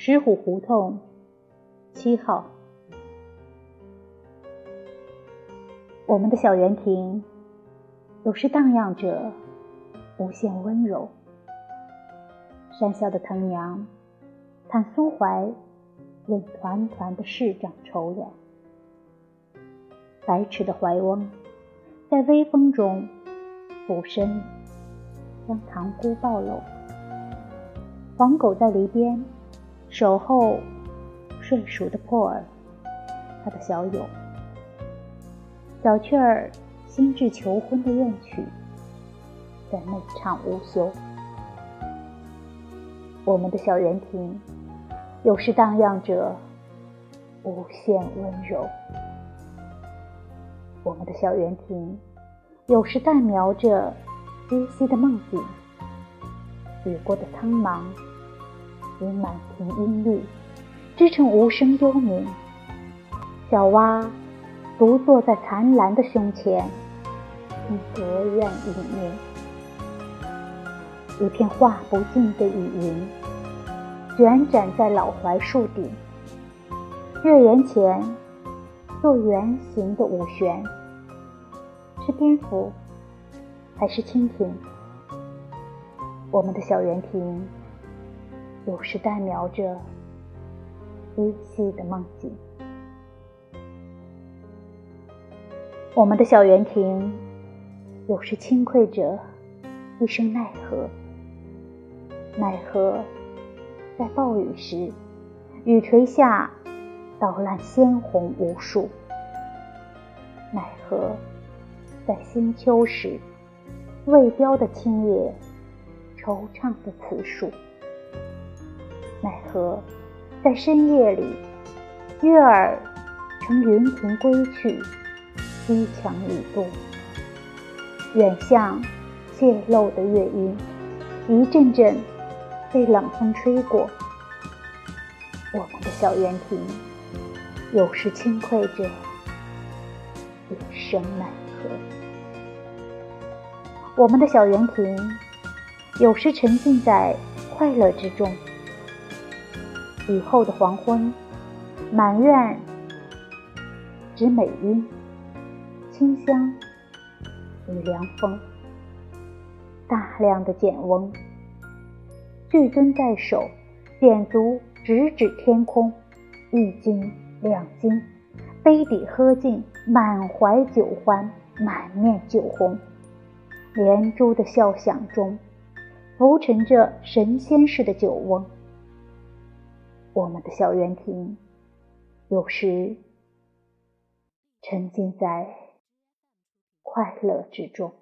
石虎胡同七号。我们的小园亭，有时荡漾着无限温柔。山下的藤娘，看苏怀，任团团的市长愁凉。白痴的怀翁，在微风中俯身将塘菇抱搂。黄狗在篱边守候睡熟的破儿，他的小友。小雀儿心智求婚的怨曲，在内唱无休。我们的小园亭，有时荡漾着无限温柔。我们的小园亭，有时淡描着依稀的梦境。雨过的苍茫。与满庭音律，织成无声幽冥。小蛙独坐在残兰的胸前，听隔院影鸣。一片画不尽的雨云，卷展在老槐树顶。月圆前，做圆形的五弦，是蝙蝠，还是蜻蜓？我们的小园亭。有时淡描着依稀的梦境。我们的小园亭，有时轻愧着一声奈何。奈何在暴雨时，雨垂下，捣烂鲜红无数。奈何在新秋时，未凋的青叶，惆怅的词数。奈何，在深夜里，月儿乘云亭归去，西墙已落。远向泄露的月晕，一阵阵被冷风吹过。我们的小园亭，有时轻愧着一声奈何。我们的小园亭，有时沉浸在快乐之中。雨后的黄昏，满院只美音、清香与凉风。大量的简翁，巨樽在手，点足直指天空，一斤两斤，杯底喝尽，满怀酒欢，满面酒红。连珠的笑响中，浮沉着神仙似的酒翁。我们的小园亭，有时沉浸在快乐之中。